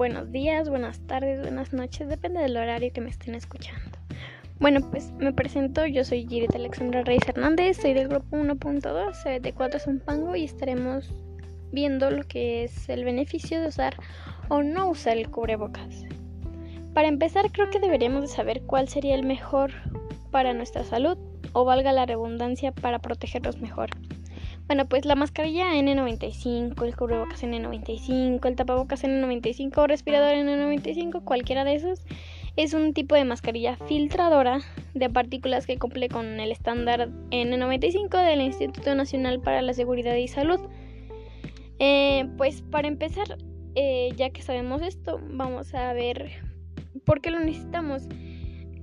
buenos días, buenas tardes, buenas noches, depende del horario que me estén escuchando. Bueno, pues me presento, yo soy Girita Alexandra Reyes Hernández, soy del grupo 1.2, de 4 Zumpango y estaremos viendo lo que es el beneficio de usar o no usar el cubrebocas. Para empezar, creo que deberíamos de saber cuál sería el mejor para nuestra salud o valga la redundancia para protegernos mejor. Bueno, pues la mascarilla N95, el cubrebocas N95, el tapabocas N95 respirador N95, cualquiera de esos, es un tipo de mascarilla filtradora de partículas que cumple con el estándar N95 del Instituto Nacional para la Seguridad y Salud. Eh, pues para empezar, eh, ya que sabemos esto, vamos a ver por qué lo necesitamos.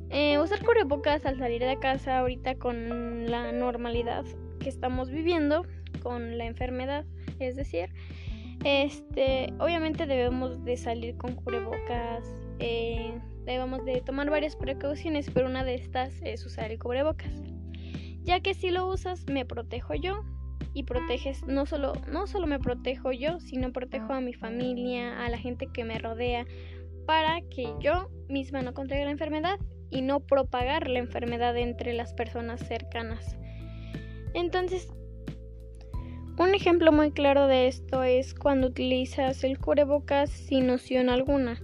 Eh, usar cubrebocas al salir de casa ahorita con la normalidad que estamos viviendo con la enfermedad. Es decir, este, obviamente debemos de salir con cubrebocas, eh, debemos de tomar varias precauciones, pero una de estas es usar el cubrebocas. Ya que si lo usas, me protejo yo y proteges, no solo, no solo me protejo yo, sino protejo a mi familia, a la gente que me rodea, para que yo misma no contraiga la enfermedad y no propagar la enfermedad entre las personas cercanas. Entonces, un ejemplo muy claro de esto es cuando utilizas el cubrebocas sin noción alguna.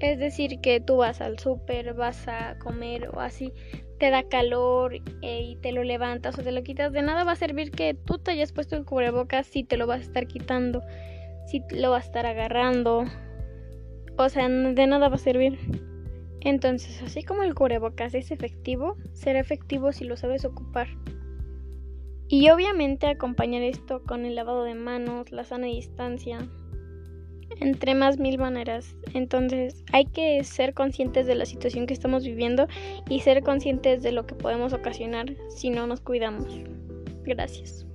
Es decir, que tú vas al súper, vas a comer o así, te da calor eh, y te lo levantas o te lo quitas. De nada va a servir que tú te hayas puesto el cubrebocas si te lo vas a estar quitando, si lo vas a estar agarrando. O sea, de nada va a servir. Entonces, así como el cubrebocas es efectivo, será efectivo si lo sabes ocupar. Y obviamente acompañar esto con el lavado de manos, la sana distancia, entre más mil maneras. Entonces hay que ser conscientes de la situación que estamos viviendo y ser conscientes de lo que podemos ocasionar si no nos cuidamos. Gracias.